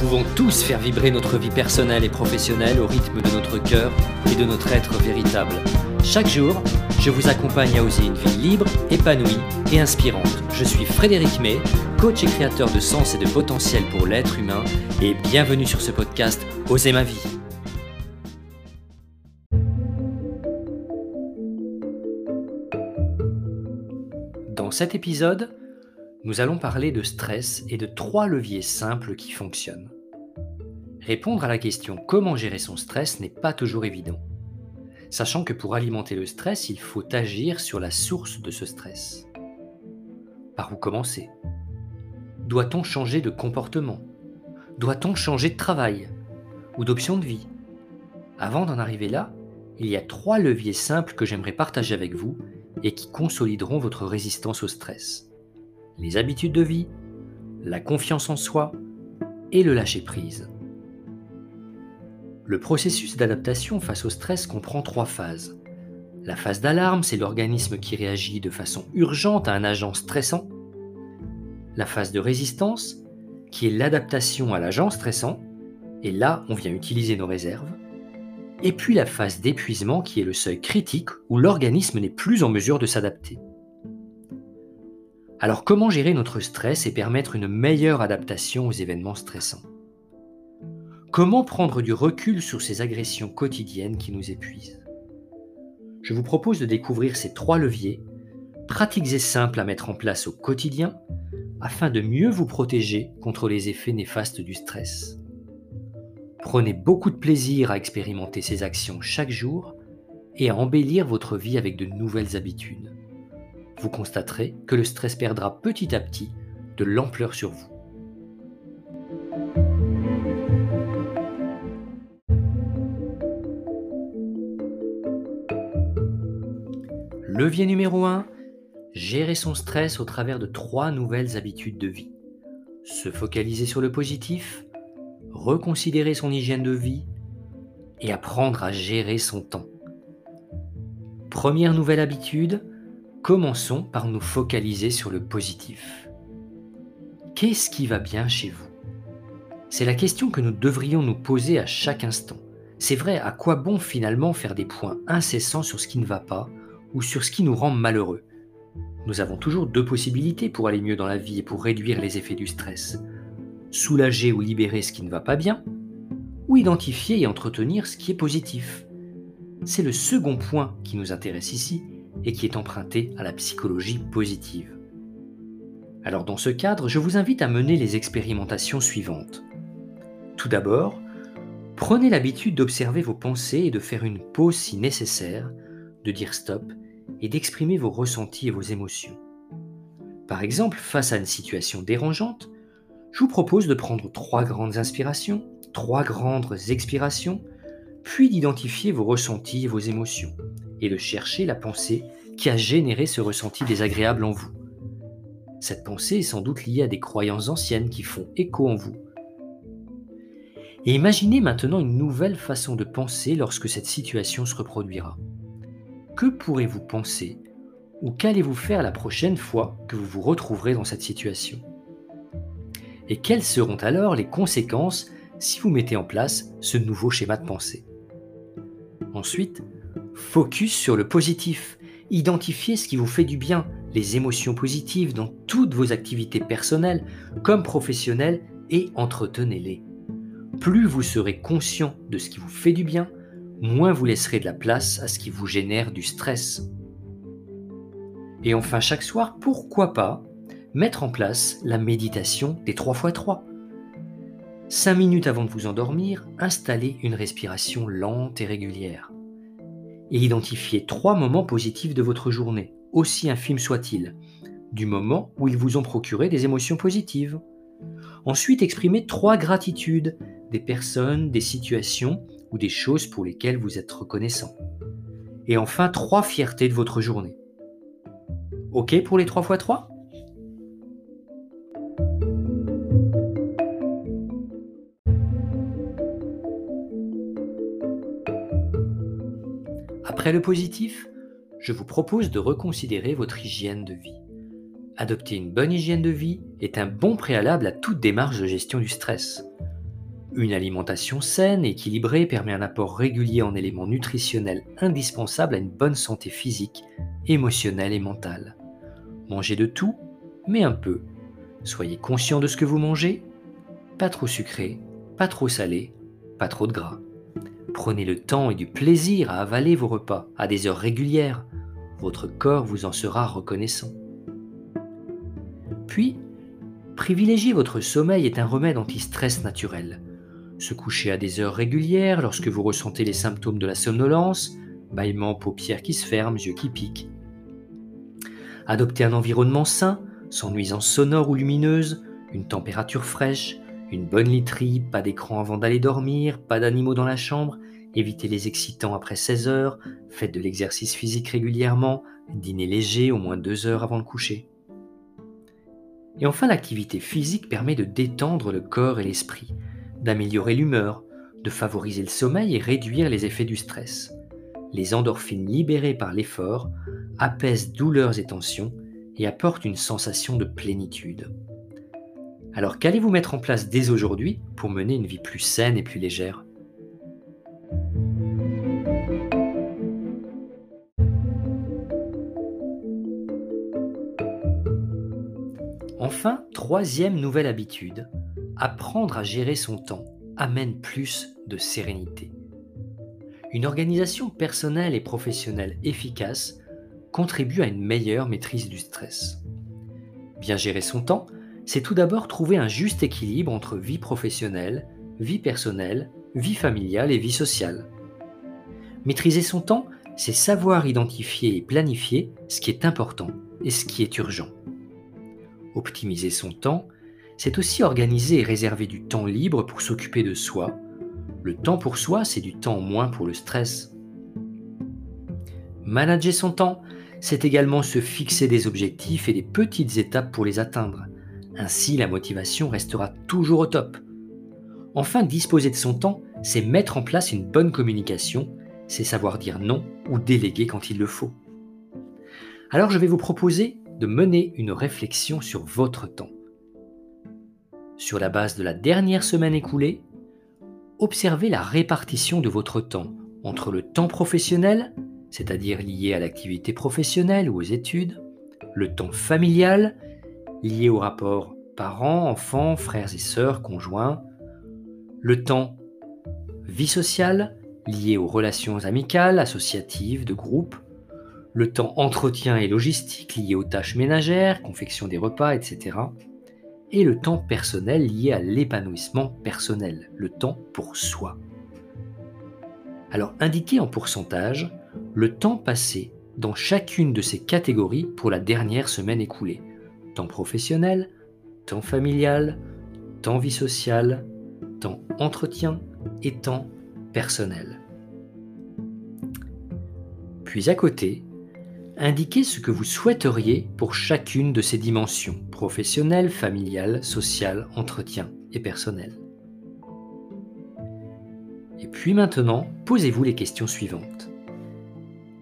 pouvons tous faire vibrer notre vie personnelle et professionnelle au rythme de notre cœur et de notre être véritable. Chaque jour, je vous accompagne à oser une vie libre, épanouie et inspirante. Je suis Frédéric May, coach et créateur de sens et de potentiel pour l'être humain, et bienvenue sur ce podcast Oser ma vie. Dans cet épisode, nous allons parler de stress et de trois leviers simples qui fonctionnent. Répondre à la question comment gérer son stress n'est pas toujours évident, sachant que pour alimenter le stress, il faut agir sur la source de ce stress. Par où commencer? Doit-on changer de comportement? Doit-on changer de travail ou d'option de vie? Avant d'en arriver là, il y a trois leviers simples que j'aimerais partager avec vous et qui consolideront votre résistance au stress. Les habitudes de vie, la confiance en soi et le lâcher-prise. Le processus d'adaptation face au stress comprend trois phases. La phase d'alarme, c'est l'organisme qui réagit de façon urgente à un agent stressant. La phase de résistance, qui est l'adaptation à l'agent stressant, et là on vient utiliser nos réserves. Et puis la phase d'épuisement, qui est le seuil critique où l'organisme n'est plus en mesure de s'adapter. Alors comment gérer notre stress et permettre une meilleure adaptation aux événements stressants? Comment prendre du recul sur ces agressions quotidiennes qui nous épuisent? Je vous propose de découvrir ces trois leviers, pratiques et simples à mettre en place au quotidien, afin de mieux vous protéger contre les effets néfastes du stress. Prenez beaucoup de plaisir à expérimenter ces actions chaque jour et à embellir votre vie avec de nouvelles habitudes vous constaterez que le stress perdra petit à petit de l'ampleur sur vous. Levier numéro 1, gérer son stress au travers de trois nouvelles habitudes de vie. Se focaliser sur le positif, reconsidérer son hygiène de vie et apprendre à gérer son temps. Première nouvelle habitude, Commençons par nous focaliser sur le positif. Qu'est-ce qui va bien chez vous? C'est la question que nous devrions nous poser à chaque instant. C'est vrai, à quoi bon finalement faire des points incessants sur ce qui ne va pas ou sur ce qui nous rend malheureux Nous avons toujours deux possibilités pour aller mieux dans la vie et pour réduire les effets du stress. Soulager ou libérer ce qui ne va pas bien, ou identifier et entretenir ce qui est positif. C'est le second point qui nous intéresse ici et qui est emprunté à la psychologie positive. Alors dans ce cadre, je vous invite à mener les expérimentations suivantes. Tout d'abord, prenez l'habitude d'observer vos pensées et de faire une pause si nécessaire, de dire stop et d'exprimer vos ressentis et vos émotions. Par exemple, face à une situation dérangeante, je vous propose de prendre trois grandes inspirations, trois grandes expirations, puis d'identifier vos ressentis et vos émotions, et de chercher la pensée qui a généré ce ressenti désagréable en vous. Cette pensée est sans doute liée à des croyances anciennes qui font écho en vous. Et imaginez maintenant une nouvelle façon de penser lorsque cette situation se reproduira. Que pourrez-vous penser ou qu'allez-vous faire la prochaine fois que vous vous retrouverez dans cette situation? Et quelles seront alors les conséquences si vous mettez en place ce nouveau schéma de pensée? Ensuite, Focus sur le positif. Identifiez ce qui vous fait du bien, les émotions positives dans toutes vos activités personnelles comme professionnelles et entretenez-les. Plus vous serez conscient de ce qui vous fait du bien, moins vous laisserez de la place à ce qui vous génère du stress. Et enfin, chaque soir, pourquoi pas mettre en place la méditation des 3 x 3 5 minutes avant de vous endormir, installez une respiration lente et régulière et identifiez trois moments positifs de votre journée, aussi infimes soient-ils, du moment où ils vous ont procuré des émotions positives. Ensuite, exprimez trois gratitudes, des personnes, des situations ou des choses pour lesquelles vous êtes reconnaissant. Et enfin, trois fiertés de votre journée. OK pour les 3 x 3 Après le positif, je vous propose de reconsidérer votre hygiène de vie. Adopter une bonne hygiène de vie est un bon préalable à toute démarche de gestion du stress. Une alimentation saine et équilibrée permet un apport régulier en éléments nutritionnels indispensables à une bonne santé physique, émotionnelle et mentale. Mangez de tout, mais un peu. Soyez conscient de ce que vous mangez. Pas trop sucré, pas trop salé, pas trop de gras. Prenez le temps et du plaisir à avaler vos repas à des heures régulières. Votre corps vous en sera reconnaissant. Puis, privilégier votre sommeil est un remède anti-stress naturel. Se coucher à des heures régulières lorsque vous ressentez les symptômes de la somnolence, bâillements, paupières qui se ferment, yeux qui piquent. Adopter un environnement sain, sans nuisances sonores ou lumineuses, une température fraîche, une bonne literie, pas d'écran avant d'aller dormir, pas d'animaux dans la chambre, évitez les excitants après 16 heures, faites de l'exercice physique régulièrement, dînez léger au moins 2 heures avant le coucher. Et enfin, l'activité physique permet de détendre le corps et l'esprit, d'améliorer l'humeur, de favoriser le sommeil et réduire les effets du stress. Les endorphines libérées par l'effort apaisent douleurs et tensions et apportent une sensation de plénitude. Alors qu'allez-vous mettre en place dès aujourd'hui pour mener une vie plus saine et plus légère? Enfin, troisième nouvelle habitude, apprendre à gérer son temps amène plus de sérénité. Une organisation personnelle et professionnelle efficace contribue à une meilleure maîtrise du stress. Bien gérer son temps, c'est tout d'abord trouver un juste équilibre entre vie professionnelle, vie personnelle, vie familiale et vie sociale. Maîtriser son temps, c'est savoir identifier et planifier ce qui est important et ce qui est urgent. Optimiser son temps, c'est aussi organiser et réserver du temps libre pour s'occuper de soi. Le temps pour soi, c'est du temps moins pour le stress. Manager son temps, c'est également se fixer des objectifs et des petites étapes pour les atteindre. Ainsi, la motivation restera toujours au top. Enfin, disposer de son temps, c'est mettre en place une bonne communication, c'est savoir dire non ou déléguer quand il le faut. Alors je vais vous proposer de mener une réflexion sur votre temps. Sur la base de la dernière semaine écoulée, observez la répartition de votre temps entre le temps professionnel, c'est-à-dire lié à l'activité professionnelle ou aux études, le temps familial, lié au rapport parents, enfants, frères et sœurs, conjoints, le temps vie sociale, lié aux relations amicales, associatives, de groupe, le temps entretien et logistique lié aux tâches ménagères, confection des repas, etc. Et le temps personnel lié à l'épanouissement personnel, le temps pour soi. Alors indiquez en pourcentage le temps passé dans chacune de ces catégories pour la dernière semaine écoulée. Temps professionnel, temps familial, temps vie sociale, temps entretien et temps personnel. Puis à côté, indiquez ce que vous souhaiteriez pour chacune de ces dimensions, professionnelle, familiale, sociale, entretien et personnel. Et puis maintenant, posez-vous les questions suivantes.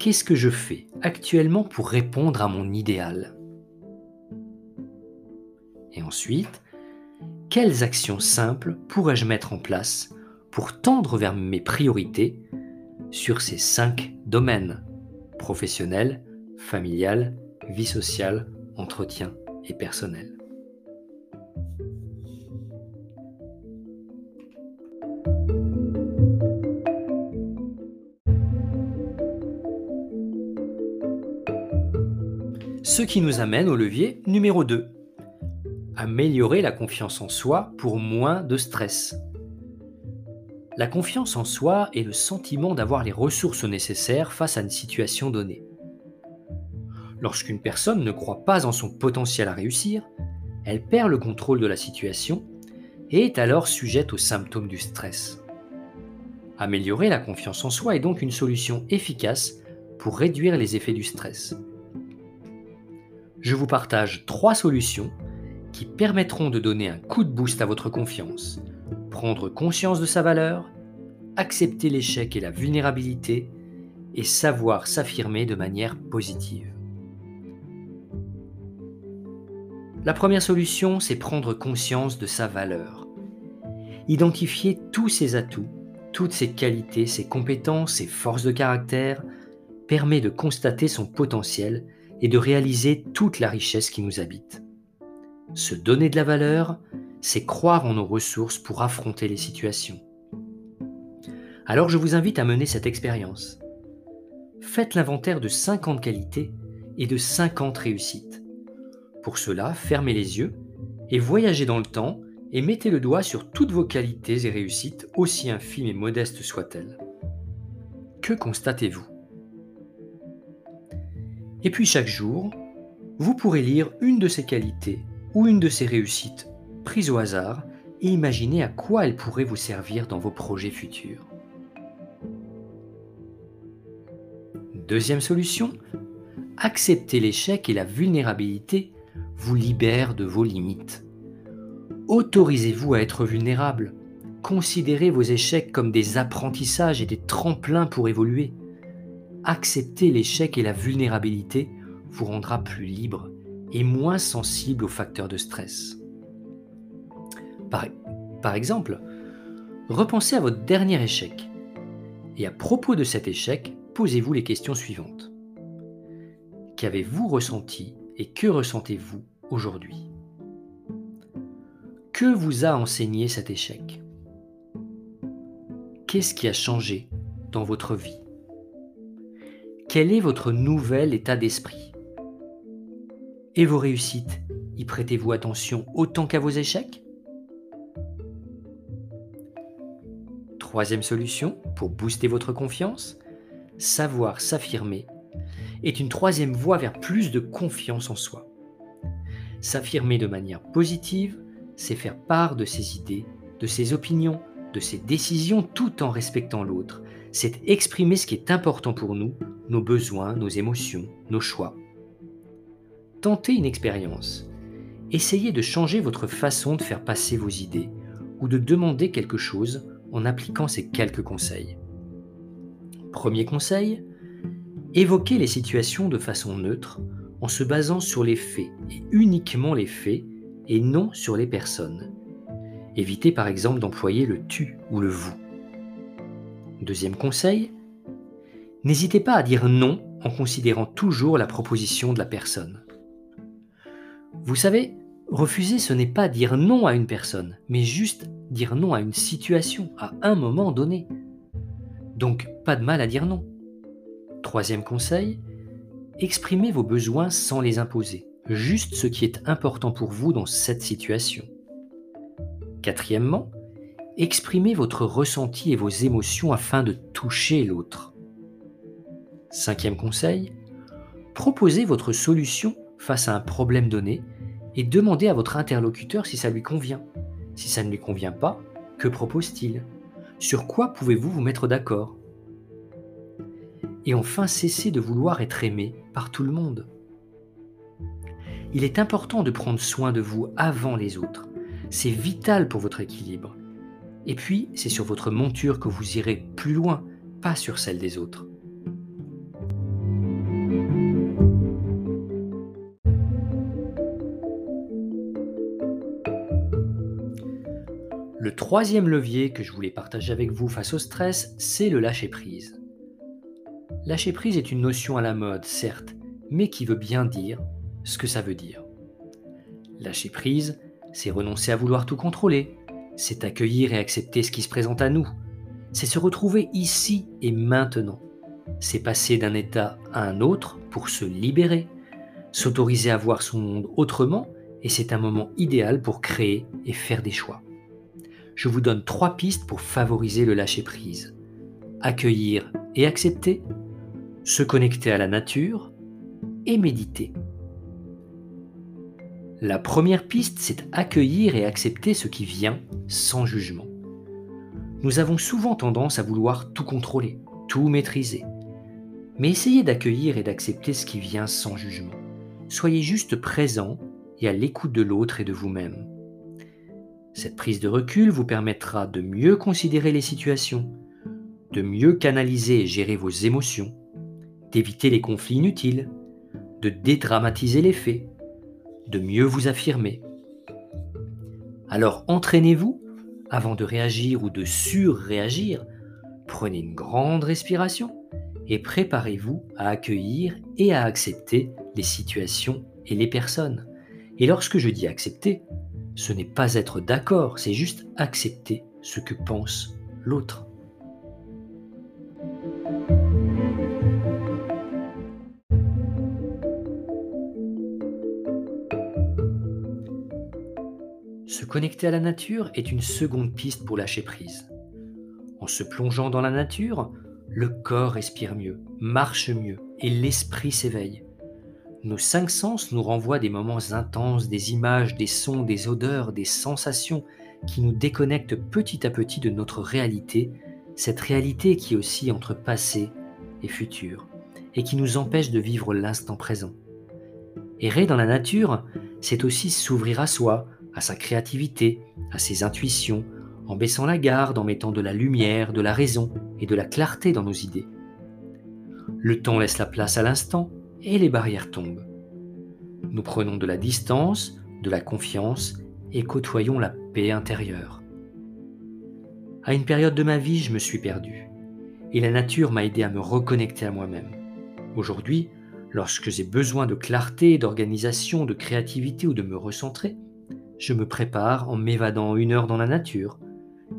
Qu'est-ce que je fais actuellement pour répondre à mon idéal? Et ensuite, quelles actions simples pourrais-je mettre en place pour tendre vers mes priorités sur ces cinq domaines? Professionnels, familiale, vie sociale, entretien et personnel. Ce qui nous amène au levier numéro 2. Améliorer la confiance en soi pour moins de stress. La confiance en soi est le sentiment d'avoir les ressources nécessaires face à une situation donnée. Lorsqu'une personne ne croit pas en son potentiel à réussir, elle perd le contrôle de la situation et est alors sujette aux symptômes du stress. Améliorer la confiance en soi est donc une solution efficace pour réduire les effets du stress. Je vous partage trois solutions qui permettront de donner un coup de boost à votre confiance, prendre conscience de sa valeur, accepter l'échec et la vulnérabilité et savoir s'affirmer de manière positive. La première solution, c'est prendre conscience de sa valeur. Identifiez tous ses atouts, toutes ses qualités, ses compétences, ses forces de caractère, permet de constater son potentiel et de réaliser toute la richesse qui nous habite. Se donner de la valeur, c'est croire en nos ressources pour affronter les situations. Alors je vous invite à mener cette expérience. Faites l'inventaire de 50 qualités et de 50 réussites. Pour cela, fermez les yeux et voyagez dans le temps et mettez le doigt sur toutes vos qualités et réussites, aussi infimes et modestes soient-elles. Que constatez-vous? Et puis chaque jour, vous pourrez lire une de ces qualités ou une de ces réussites prises au hasard et imaginer à quoi elles pourraient vous servir dans vos projets futurs. Deuxième solution, accepter l'échec et la vulnérabilité vous libère de vos limites. Autorisez-vous à être vulnérable. Considérez vos échecs comme des apprentissages et des tremplins pour évoluer. Accepter l'échec et la vulnérabilité vous rendra plus libre et moins sensible aux facteurs de stress. Par, par exemple, repensez à votre dernier échec. Et à propos de cet échec, posez-vous les questions suivantes. Qu'avez-vous ressenti et que ressentez-vous aujourd'hui? Que vous a enseigné cet échec? Qu'est-ce qui a changé dans votre vie? Quel est votre nouvel état d'esprit? Et vos réussites, y prêtez-vous attention autant qu'à vos échecs? Troisième solution pour booster votre confiance, savoir s'affirmer est une troisième voie vers plus de confiance en soi. S'affirmer de manière positive c'est faire part de ses idées, de ses opinions, de ses décisions tout en respectant l'autre. C'est exprimer ce qui est important pour nous, nos besoins, nos émotions, nos choix. Tentez une expérience. Essayez de changer votre façon de faire passer vos idées ou de demander quelque chose en appliquant ces quelques conseils. Premier conseil, évoquez les situations de façon neutre en se basant sur les faits et uniquement les faits et non sur les personnes. Évitez par exemple d'employer le tu ou le vous. Deuxième conseil, n'hésitez pas à dire non en considérant toujours la proposition de la personne. Vous savez, refuser ce n'est pas dire non à une personne, mais juste dire non à une situation à un moment donné. Donc pas de mal à dire non. Troisième conseil, exprimez vos besoins sans les imposer juste ce qui est important pour vous dans cette situation. Quatrièmement, exprimez votre ressenti et vos émotions afin de toucher l'autre. Cinquième conseil, proposez votre solution face à un problème donné et demandez à votre interlocuteur si ça lui convient. Si ça ne lui convient pas, que propose-t-il? Sur quoi pouvez-vous vous mettre d'accord? Et enfin, cessez de vouloir être aimé par tout le monde il est important de prendre soin de vous avant les autres. C'est vital pour votre équilibre. Et puis, c'est sur votre monture que vous irez plus loin, pas sur celle des autres. Le troisième levier que je voulais partager avec vous face au stress, c'est le lâcher-prise. Lâcher-prise est une notion à la mode, certes, mais qui veut bien dire ce que ça veut dire. Lâcher prise, c'est renoncer à vouloir tout contrôler, c'est accueillir et accepter ce qui se présente à nous, c'est se retrouver ici et maintenant, c'est passer d'un état à un autre pour se libérer, s'autoriser à voir son monde autrement, et c'est un moment idéal pour créer et faire des choix. Je vous donne trois pistes pour favoriser le lâcher-prise. Accueillir et accepter, se connecter à la nature et méditer. La première piste, c'est accueillir et accepter ce qui vient sans jugement. Nous avons souvent tendance à vouloir tout contrôler, tout maîtriser. Mais essayez d'accueillir et d'accepter ce qui vient sans jugement. Soyez juste présent et à l'écoute de l'autre et de vous-même. Cette prise de recul vous permettra de mieux considérer les situations, de mieux canaliser et gérer vos émotions, d'éviter les conflits inutiles, de dédramatiser les faits de mieux vous affirmer. Alors entraînez-vous avant de réagir ou de surréagir, prenez une grande respiration et préparez-vous à accueillir et à accepter les situations et les personnes. Et lorsque je dis accepter, ce n'est pas être d'accord, c'est juste accepter ce que pense l'autre. Se connecter à la nature est une seconde piste pour lâcher prise. En se plongeant dans la nature, le corps respire mieux, marche mieux et l'esprit s'éveille. Nos cinq sens nous renvoient des moments intenses, des images, des sons, des odeurs, des sensations qui nous déconnectent petit à petit de notre réalité, cette réalité qui oscille entre passé et futur, et qui nous empêche de vivre l'instant présent. Errer dans la nature, c'est aussi s'ouvrir à soi, à sa créativité, à ses intuitions, en baissant la garde, en mettant de la lumière, de la raison et de la clarté dans nos idées. Le temps laisse la place à l'instant et les barrières tombent. Nous prenons de la distance, de la confiance et côtoyons la paix intérieure. À une période de ma vie, je me suis perdu et la nature m'a aidé à me reconnecter à moi-même. Aujourd'hui, lorsque j'ai besoin de clarté, d'organisation, de créativité ou de me recentrer, je me prépare en m'évadant une heure dans la nature,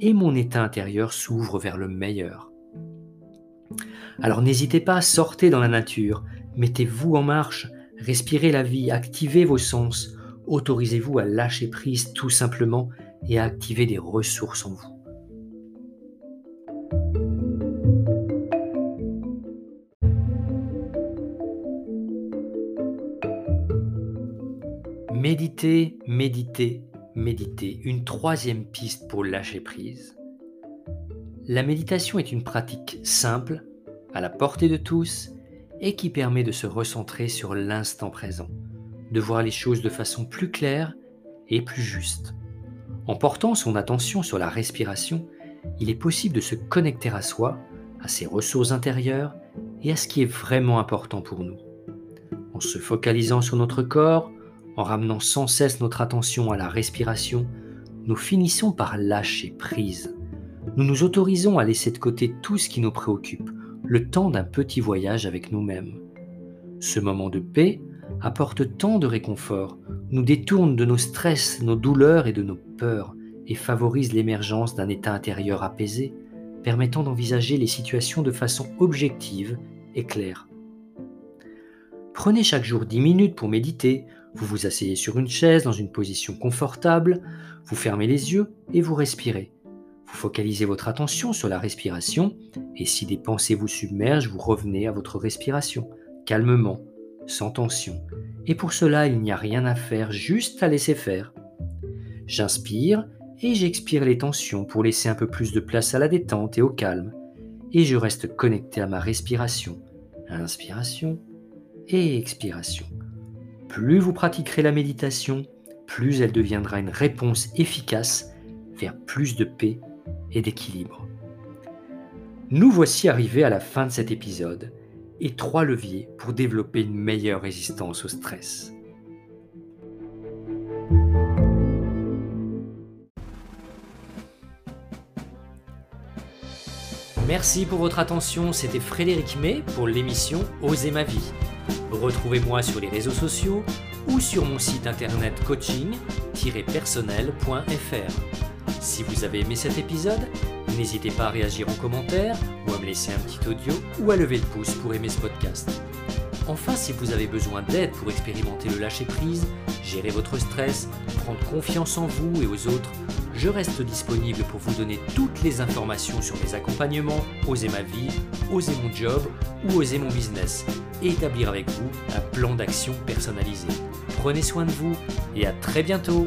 et mon état intérieur s'ouvre vers le meilleur. Alors n'hésitez pas, sortez dans la nature, mettez-vous en marche, respirez la vie, activez vos sens, autorisez-vous à lâcher prise tout simplement et à activer des ressources en vous. Méditer, méditer, méditer. Une troisième piste pour lâcher prise. La méditation est une pratique simple, à la portée de tous, et qui permet de se recentrer sur l'instant présent, de voir les choses de façon plus claire et plus juste. En portant son attention sur la respiration, il est possible de se connecter à soi, à ses ressources intérieures et à ce qui est vraiment important pour nous. En se focalisant sur notre corps, en ramenant sans cesse notre attention à la respiration, nous finissons par lâcher prise. Nous nous autorisons à laisser de côté tout ce qui nous préoccupe, le temps d'un petit voyage avec nous-mêmes. Ce moment de paix apporte tant de réconfort, nous détourne de nos stress, nos douleurs et de nos peurs, et favorise l'émergence d'un état intérieur apaisé, permettant d'envisager les situations de façon objective et claire. Prenez chaque jour 10 minutes pour méditer vous vous asseyez sur une chaise dans une position confortable, vous fermez les yeux et vous respirez. Vous focalisez votre attention sur la respiration et si des pensées vous submergent, vous revenez à votre respiration, calmement, sans tension. Et pour cela, il n'y a rien à faire, juste à laisser faire. J'inspire et j'expire les tensions pour laisser un peu plus de place à la détente et au calme. Et je reste connecté à ma respiration. Inspiration et expiration. Plus vous pratiquerez la méditation, plus elle deviendra une réponse efficace vers plus de paix et d'équilibre. Nous voici arrivés à la fin de cet épisode et trois leviers pour développer une meilleure résistance au stress. Merci pour votre attention, c'était Frédéric May pour l'émission Oser ma vie. Retrouvez-moi sur les réseaux sociaux ou sur mon site internet coaching-personnel.fr. Si vous avez aimé cet épisode, n'hésitez pas à réagir en commentaire ou à me laisser un petit audio ou à lever le pouce pour aimer ce podcast. Enfin, si vous avez besoin d'aide pour expérimenter le lâcher-prise, gérer votre stress, prendre confiance en vous et aux autres, je reste disponible pour vous donner toutes les informations sur mes accompagnements, oser ma vie, oser mon job ou oser mon business établir avec vous un plan d'action personnalisé. Prenez soin de vous et à très bientôt